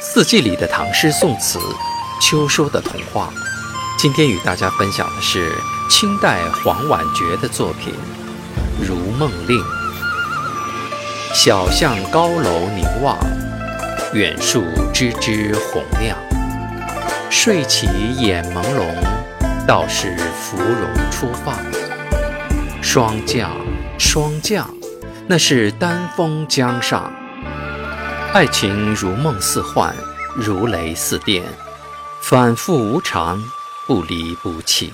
四季里的唐诗宋词，秋收的童话。今天与大家分享的是清代黄婉觉的作品《如梦令》。小巷高楼凝望，远树枝枝红亮。睡起眼朦胧，道是芙蓉初放。霜降，霜降，那是丹枫江上。爱情如梦似幻，如雷似电，反复无常，不离不弃。